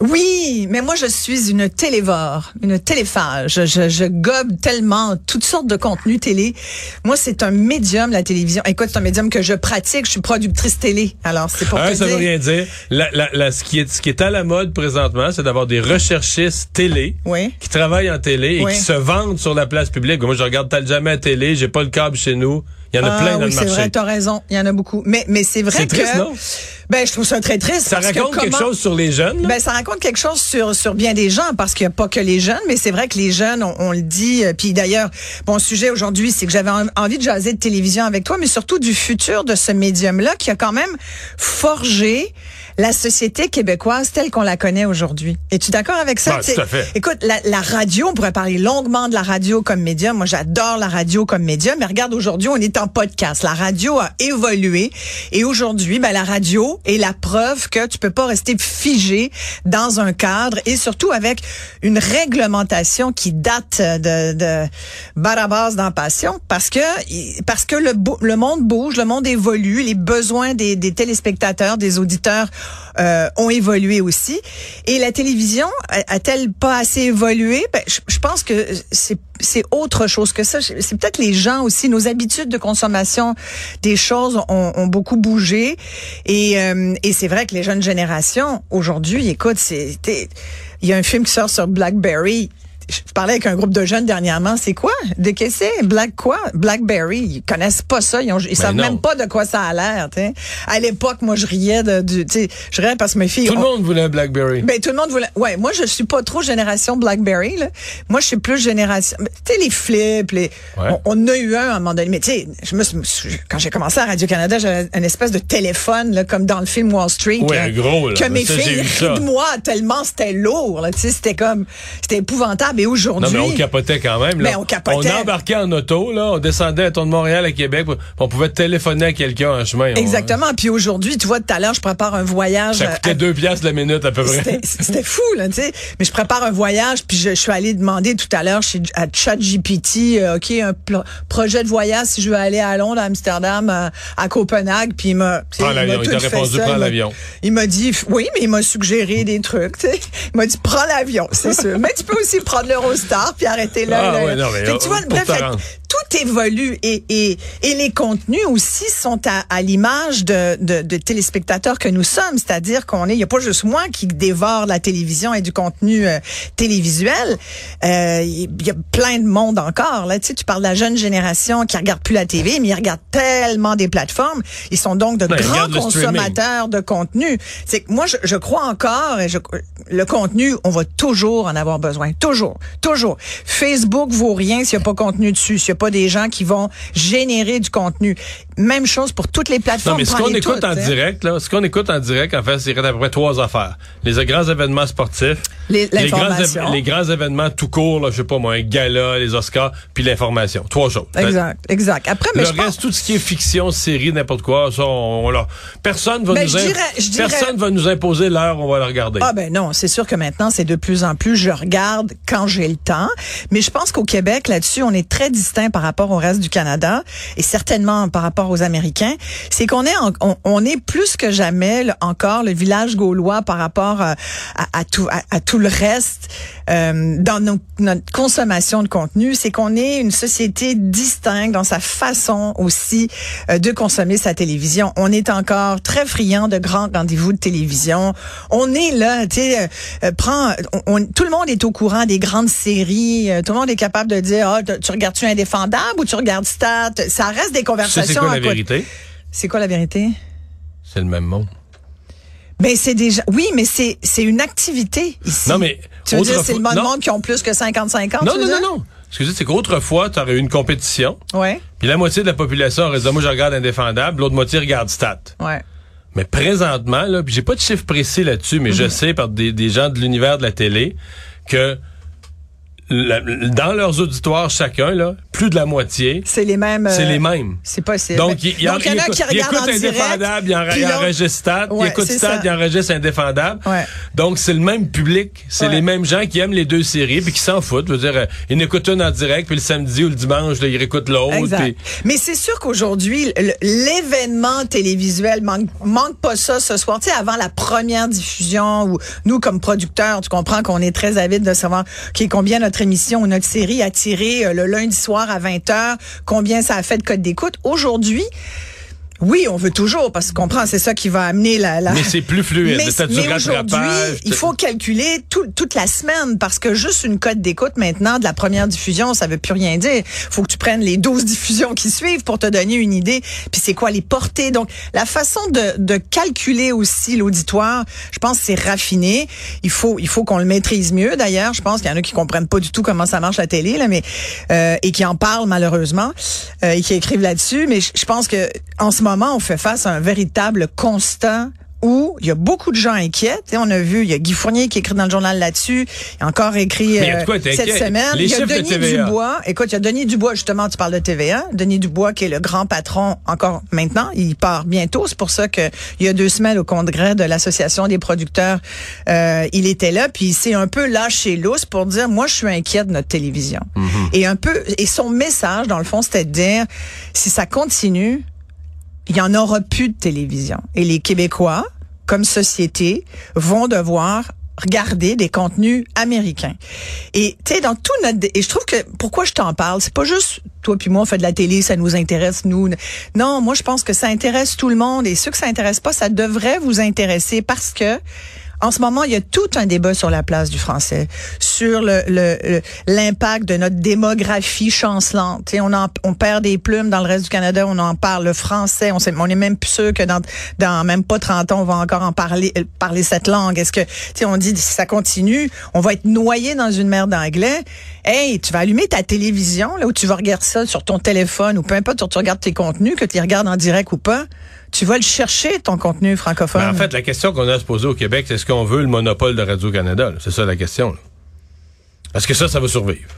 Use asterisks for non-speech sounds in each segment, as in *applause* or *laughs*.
Oui, mais moi je suis une télévore, une téléphage. Je, je gobe tellement toutes sortes de contenus télé. Moi, c'est un médium la télévision. Écoute, c'est un médium que je pratique. Je suis productrice télé. Alors c'est pour Ah, te ça dire. veut rien dire. La, la, la- ce, qui est, ce qui est à la mode présentement, c'est d'avoir des recherchistes télé Oui. qui travaillent en télé et Oui. qui se vendent sur la place publique. Moi, je regarde Tal jamais à télé, j'ai pas le câble chez nous. Il y en a Ah plein dans oui, le c'est marché. vrai, t'as raison. Il y en a beaucoup. Mais mais c'est vrai C'est que triste, non? Ben je trouve ça très triste. Ça que raconte quelque chose sur les jeunes. là? Ben, ça raconte quelque chose sur sur bien des gens parce qu'il n'y a pas que les jeunes, mais c'est vrai que les jeunes, on, on le dit. euh, Puis d'ailleurs, mon sujet aujourd'hui, c'est que j'avais en- envie de jaser de télévision avec toi, mais surtout du futur de ce médium-là qui a quand même forgé la société québécoise telle qu'on la connaît aujourd'hui. Es-tu d'accord avec ça? Ben, tout à fait. Écoute, la, la radio, on pourrait parler longuement de la radio comme médium. Moi, j'adore la radio comme médium. Mais regarde, aujourd'hui, on est en podcast. La radio a évolué. Et aujourd'hui, ben, la radio est la preuve que tu peux pas rester figé dans un cadre et surtout avec une réglementation qui date de, de Barabas dans Passion parce que, parce que le, le monde bouge, le monde évolue, les besoins des, des téléspectateurs, des auditeurs euh, ont évolué aussi. Et la télévision a-t-elle pas assez évolué? Ben, je, je pense que c'est c'est autre chose que ça. C'est peut-être les gens aussi, nos habitudes de consommation des choses ont, ont beaucoup bougé. Et, euh, et c'est vrai que les jeunes générations, aujourd'hui, écoute, c'est il y a un film qui sort sur BlackBerry. Je parlais avec un groupe de jeunes dernièrement. C'est quoi? De qu'est-ce que c'est? Black quoi? Blackberry? Ils connaissent pas ça. Ils, ont, ils savent non. même pas de quoi ça a l'air. À l'époque, moi, je riais de, sais, je riais parce que mes filles. Tout le monde voulait un BlackBerry. ben tout le monde voulait. Ouais, moi je suis pas trop génération BlackBerry là. Moi je suis plus génération. Tu sais les flips, les. Ouais. On, on a eu un à un moment donné. Mais tu sais, je me suis- quand j'ai commencé à Radio Canada, j'avais une espèce de téléphone là, comme dans le film Wall Street. Ouais, là, gros, là. Que mes Ça, filles rient *laughs* de moi tellement c'était lourd. Là, tu sais, c'était comme, c'était épouvantable. Non, aujourd'hui. mais on capotait quand même. Là. Ben, on capotait. On embarquait en auto, là, on descendait à Tour de Montréal à Québec, on pouvait téléphoner à quelqu'un en chemin. On- Exactement. Puis aujourd'hui, tu vois, tout à l'heure, je prépare un voyage. Ça euh, coûtait à- deux piastres la minute à peu près. C'était- fou, là, tu sais. Mais je prépare un voyage, puis je, je suis allée demander tout à l'heure chez à ChatGPT, euh, OK, un projet de voyage si je veux aller à Londres, à Amsterdam, à, à Copenhague, puis il m'a... Prends l'avion. Il t'a répondu, prends l'avion. Il m'a dit, oui, mais il m'a suggéré des trucs, tu sais. Il m'a dit, prends l'avion, c'est *laughs* sûr. mais tu peux aussi prendre l'Eurostar, puis arrêter là. Ah là. ouais, non, mais, Fait que tu vois, pour bref, tout évolue et, et, et les contenus aussi sont à, à l'image de, de, de téléspectateurs que nous sommes. C'est-à-dire qu'on est, il n'y a pas juste moi qui dévore la télévision et du contenu euh, télévisuel. Euh, Il y a plein de monde encore. Là, tu sais, tu parles de la jeune génération qui regarde plus la TV, mais ils regardent tellement des plateformes. Ils sont donc de ils grands consommateurs de contenu. C'est que moi, je, je crois encore, et je, le contenu, on va toujours en avoir besoin. Toujours. Toujours. Facebook vaut rien s'il n'y a pas contenu dessus, s'il n'y a pas des gens qui vont générer du contenu. Même chose pour toutes les plateformes. Non, mais ce qu'on écoute toutes, en hein. direct, là, ce qu'on écoute en direct, en fait, c'est à peu près trois affaires. Les grands événements sportifs, Les- grands, l'information. éve- les grands événements tout court, là, je sais pas moi, un gala, les Oscars, puis l'information. Trois choses. Exact, exact. Après, mais le je reste, pense, tout ce qui est fiction, série, n'importe quoi, ça, on, on l'a- personne va Ben, nous, je im- dirais- personne va nous imposer l'heure, on va le regarder. Ah ben non, c'est sûr que maintenant c'est de plus en plus je regarde quand j'ai le temps, mais je pense qu'au Québec là-dessus on est très distinct par rapport au reste du Canada et certainement par rapport aux Américains, c'est qu'on est on, est plus que jamais encore le village gaulois par rapport euh, à, tout à tout le reste euh, dans nos- notre consommation de contenu, c'est qu'on est une société distincte dans sa façon aussi euh, de consommer sa télévision. On est encore très friand de grands rendez-vous de télévision. On est là, tu sais, euh, euh, prends, on, on- tout le monde est au courant des grandes séries. euh, tout le monde est capable de dire, ah, tu- tu regardes-tu Indéfendable ou tu regardes Stat? Ça reste des conversations. c'est quoi la vérité? C'est quoi la vérité? C'est le même monde. Ben c'est déjà, oui, mais c'est c'est une activité ici. Non, mais tu veux dire c'est le monde, non. monde qui ont plus que 50-50. Non, tu non, veux non, dire? non. Ce que je dis, c'est qu'autrefois, tu aurais eu une compétition, Ouais, puis la moitié de la population aurait dit, moi, je regarde Indéfendable, l'autre moitié regarde Stat. ouais. Mais présentement, là, j'ai pas de chiffre précis là-dessus, mais Mhm. je sais par des, des gens de l'univers de la télé que la- dans leurs auditoires chacun, là, plus de la moitié. C'est les mêmes. C'est euh, les mêmes. C'est possible. Donc, il, y en a qui il regardent écoute en. Indéfendable, il, enregistre Stade, il écoute Stade, il enregistre Indéfendable. Donc, c'est le même public, c'est les mêmes gens qui aiment les deux séries puis qui s'en foutent. Je veux dire, euh, ils n'écoutent une en direct, puis le samedi ou le dimanche, là, ils réécoutent l'autre. Mais c'est sûr qu'aujourd'hui, l'événement télévisuel manque, manque pas ça ce soir. Tu sais, avant la première diffusion, où nous, comme producteurs, tu comprends qu'on est très avide de savoir combien notre émission ou notre série a tiré euh, le lundi soir à 20h, combien ça a fait de code d'écoute. Aujourd'hui, oui, on veut toujours, parce qu'on comprend, c'est ça qui va amener la... la... Mais c'est plus fluide. Mais, mais aujourd'hui, il faut calculer tout- toute la semaine parce que juste une cote d'écoute maintenant de la première diffusion, ça veut plus rien dire. faut que tu prennes les 12 *laughs* diffusions qui suivent pour te donner une idée. Puis c'est quoi les portées. Donc, la façon de, de calculer aussi l'auditoire, je pense c'est raffiné. Il faut, il faut qu'on le maîtrise mieux d'ailleurs. Je pense qu'il y en a qui comprennent pas du tout comment ça marche la télé, là, mais euh, et qui en parlent malheureusement euh, et qui écrivent là-dessus. Mais je, je pense que en ce moment, on fait face à un véritable constat où il y a beaucoup de gens sais, on a vu, il y a Guy Fournier qui écrit dans le journal là-dessus. Il a encore écrit euh, quoi cette semaine. Les il y a de Denis TVA. Dubois. Écoute, il y a Denis Dubois, justement, tu parles de TVA. Denis Dubois, qui est le grand patron encore maintenant. Il part bientôt. C'est pour ça que il y a deux semaines au congrès de l'Association des producteurs, euh, il était là. Puis il s'est un peu lâché lousse pour dire, moi, je suis inquiet de notre télévision. Et un peu, et son message, dans le fond, c'était de dire, si ça continue, il y en aura plus de télévision. Et les Québécois, comme société, vont devoir regarder des contenus américains. Et tu sais dans tout notre et je trouve que pourquoi je t'en parle, c'est pas juste toi puis moi on fait de la télé, ça nous intéresse nous. Non, moi je pense que ça intéresse tout le monde et ceux que ça intéresse pas, ça devrait vous intéresser parce que en ce moment, il y a tout un débat sur la place du français, sur le le- l'impact de notre démographie chancelante. Sais, on en, on perd des plumes dans le reste du Canada, on en parle le français, on, sait, on est même plus sûr que dans, dans même pas 30 ans, on va encore en parler euh, parler cette langue. Est-ce que tu on dit si ça continue, on va être noyé dans une mer d'anglais. Hey, tu vas allumer ta télévision là où tu vas regarder ça sur ton téléphone ou peu importe où tu regardes tes contenus, que tu les regardes en direct ou pas, tu vas le chercher ton contenu francophone? Mais en fait, la question qu'on a à se poser au Québec, c'est est-ce qu'on veut le monopole de Radio-Canada? C'est ça la question. Est-ce que ça, ça va survivre?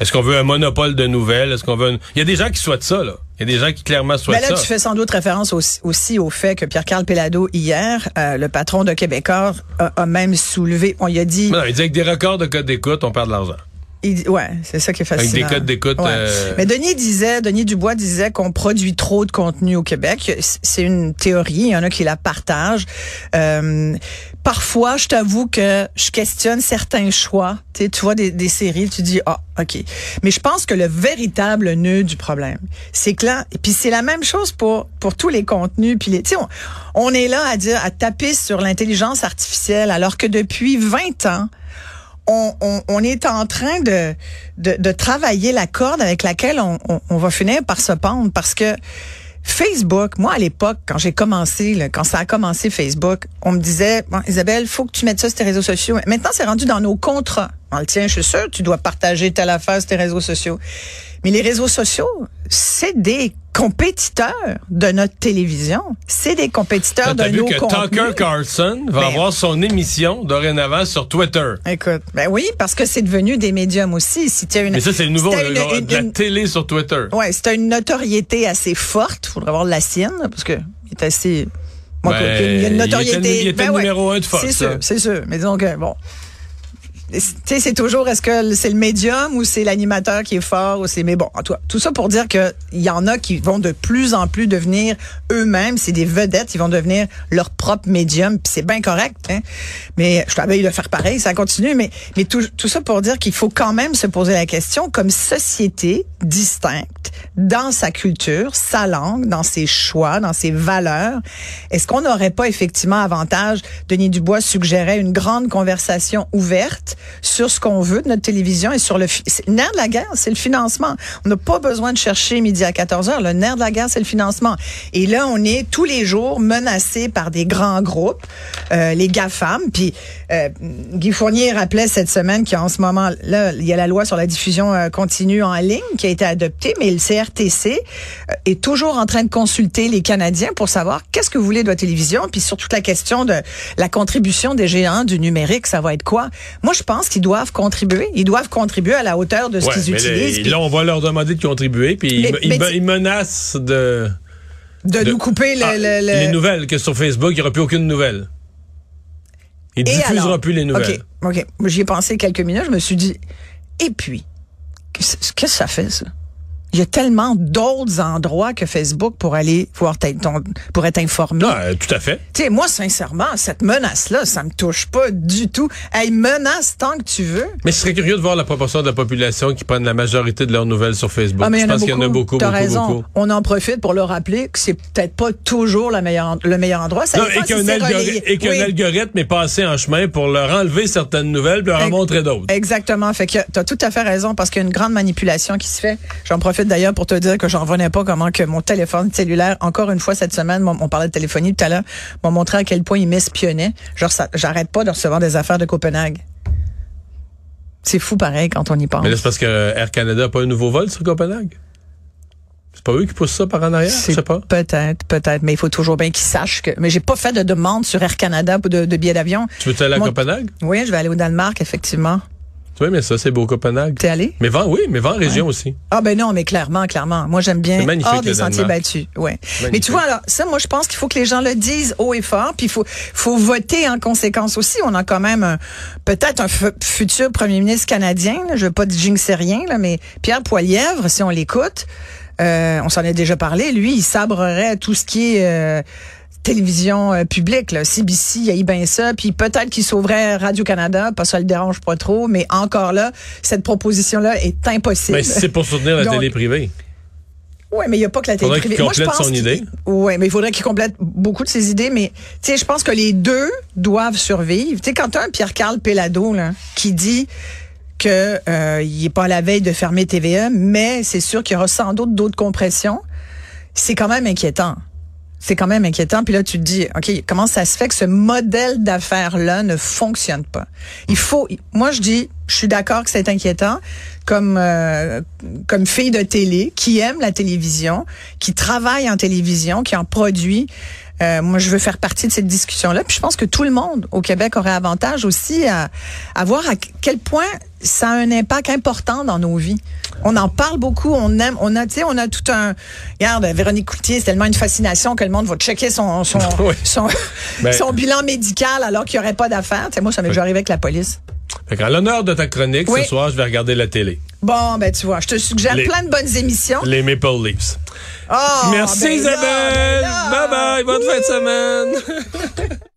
Est-ce qu'on veut un monopole de nouvelles? Est-ce qu'on veut un- Il y a des gens qui souhaitent ça, là. Il y a des gens qui clairement souhaitent Ben là, ça. tu fais sans doute référence aussi, aussi au fait que Pierre-Carl Pelado, hier, euh, le patron de Québécois, a, a même soulevé, on lui a dit, Non, il dit avec des records de code d'écoute, on perd de l'argent. Il ouais, c'est ça qui est fascinant. Avec des codes d'écoute, Ouais. euh, Mais Denis disait, Denis Dubois disait qu'on produit trop de contenu au Québec. C'est une théorie, il y en a qui la partagent. Euh, parfois, je t'avoue que je questionne certains choix. Tu sais, tu vois des, des séries, tu dis ah ok. Mais je pense que le véritable nœud du problème, c'est que là, et puis c'est la même chose pour pour tous les contenus. Puis les, tu sais, on, on est là à dire à taper sur l'intelligence artificielle, alors que depuis 20 ans on, est en train de, de, travailler la corde avec laquelle on, va finir par se pendre parce que Facebook, moi à l'époque, quand j'ai commencé, quand ça a commencé Facebook, on me disait, bon, Isabelle, faut que tu mettes ça sur tes réseaux sociaux. Maintenant, c'est rendu dans nos contrats. On le tient, je suis sûr, tu dois partager telle affaire sur tes réseaux sociaux. Mais les réseaux sociaux, c'est des compétiteurs de notre télévision. C'est des compétiteurs T'as de vu nos que contenus. Tucker Carlson va Ben, avoir son émission dorénavant sur Twitter. Écoute, ben oui, parce que c'est devenu des médiums aussi. Si as une, Mais ça, c'est le nouveau, si une- une- de la télé sur Twitter. Ouais, c'est une notoriété assez forte. Faudrait avoir la sienne, parce que il est assez. Moi, Ben, qu'il y a une il notoriété. était il était Ben ouais, numéro un de Fox, C'est sûr, là. c'est sûr. Mais disons que bon. C'est toujours est-ce que c'est le médium ou c'est l'animateur qui est fort ou c'est mais bon tout, tout ça pour dire que il y en a qui vont de plus en plus devenir eux-mêmes c'est des vedettes ils vont devenir leur propre médium puis c'est bien correct hein? mais je t'avais de faire pareil ça continue mais mais tout, tout ça pour dire qu'il faut quand même se poser la question comme société distincte dans sa culture sa langue dans ses choix dans ses valeurs est-ce qu'on n'aurait pas effectivement avantage? Denis Dubois suggérait une grande conversation ouverte sur ce qu'on veut de notre télévision et sur le, le nerf de la guerre, c'est le financement. On n'a pas besoin de chercher midi à 14 heures. Le nerf de la guerre, c'est le financement. Et là, on est tous les jours menacés par des grands groupes, euh, les GAFAM. Puis euh, Guy Fournier rappelait cette semaine qu'en ce moment, là, il y a la loi sur la diffusion euh, continue en ligne qui a été adoptée, mais et le CRTC euh, est toujours en train de consulter les Canadiens pour savoir qu'est-ce que vous voulez de votre télévision, puis sur toute la question de la contribution des géants du numérique, ça va être quoi? Moi, je pense qu'ils doivent contribuer. Ils doivent contribuer à la hauteur de ce Ouais, qu'ils utilisent. là, puis là, on va leur demander de contribuer, puis ils, menacent de, de, de- nous couper le, Ah, le- le- les nouvelles, que sur Facebook, il n'y aura plus aucune nouvelle. Il Et diffusera alors? plus les nouvelles. OK, OK. J'y ai pensé quelques minutes. Je me suis dit, et puis, qu'est-ce que ça fait, ça? Il y a tellement d'autres endroits que Facebook pour aller voir ton- pour être informé. Non, euh, tout à fait. Tu sais, moi, sincèrement, cette menace-là, ça me touche pas du tout. Hey, menace tant que tu veux. Mais je serais curieux de voir la proportion de la population qui prennent la majorité de leurs nouvelles sur Facebook. Ah, mais je pense qu'il y en a beaucoup, beaucoup, raison. beaucoup. On en profite pour leur rappeler que c'est peut-être pas toujours la meilleure, le meilleur endroit. Ça Non, et qu'un algorithme est passé en chemin pour leur enlever certaines nouvelles puis leur en montrer d'autres. Exactement. Fait que t'as tout à fait raison parce qu'il y a une grande manipulation qui se fait. J'en profite d'ailleurs pour te dire que j'en revenais pas comment que mon téléphone cellulaire, encore une fois cette semaine, on parlait de téléphonie tout à l'heure, m'a montré à quel point il m'espionnait. Genre, ça- j'arrête pas de recevoir des affaires de Copenhague. C'est fou pareil quand on y pense. Mais c'est parce que Air Canada n'a pas un nouveau vol sur Copenhague? C'est pas eux qui poussent ça par en arrière? Je sais pas. Peut-être, peut-être, mais il faut toujours bien qu'ils sachent que. Mais j'ai pas fait de demande sur Air Canada pour de, de billets d'avion. Tu veux aller à Mon- Copenhague? Oui, je vais aller au Danemark, effectivement. Vois, mais ça, c'est beau Copenhague. T'es allé? Mais vent, oui, mais vent en région aussi. Ah ben non, mais clairement, clairement. Moi, j'aime bien C'est magnifique, hors des le sentiers battus. Ouais. Mais tu vois, alors ça, moi, je pense qu'il faut que les gens le disent haut et fort, puis il faut, faut voter en conséquence aussi. On a quand même un- peut-être un fu- futur premier ministre canadien. Là, je veux pas jinxer rien, là, mais Pierre Poilièvre, si on l'écoute, euh, on s'en a déjà parlé. Lui, il sabrerait tout ce qui est euh, télévision euh, publique, là. CBC, il y bien ça, puis peut-être qu'il sauverait Radio-Canada, pas ça le dérange pas trop, mais encore là, cette proposition-là est impossible. Mais c'est pour soutenir la Donc, télé privée. Oui, mais il n'y a pas que la télé privée. qu'il Moi, je pense son idée. Oui, mais il faudrait qu'il complète beaucoup de ses idées. Mais tu sais, je pense que les deux doivent survivre. Tu sais, quand tu as un Pierre-Carl Pellado là, qui dit que euh, il est pas à la veille de fermer TVA, mais c'est sûr qu'il y aura sans doute d'autres compressions, c'est quand même inquiétant. C'est quand même inquiétant. Puis là, tu te dis, OK, comment ça se fait que ce modèle d'affaires-là ne fonctionne pas? Il faut, moi, je dis, je suis d'accord que c'est inquiétant comme, euh, comme fille de télé qui aime la télévision, qui travaille en télévision, qui en produit. Euh, moi, je veux faire partie de cette discussion-là. Puis je pense que tout le monde au Québec aurait avantage aussi à, à voir à quel point ça a un impact important dans nos vies. On en parle beaucoup, on aime, on a, tu sais, on a tout un. Regarde, Véronique Coutier, c'est tellement une fascination que le monde va checker son son *laughs* Oui. son, Ben- son bilan médical alors qu'il n'y aurait pas d'affaires. Tu sais, moi, ça m'est déjà arrivé avec la police. Fait qu'en l'honneur de ta chronique, Oui. ce soir, je vais regarder la télé. Bon, ben tu vois, je te suggère Les- plein de bonnes émissions. Les Maple Leafs. Oh, Merci ben là, Isabelle. ben là. bye bye. Bonne fin de semaine. *laughs*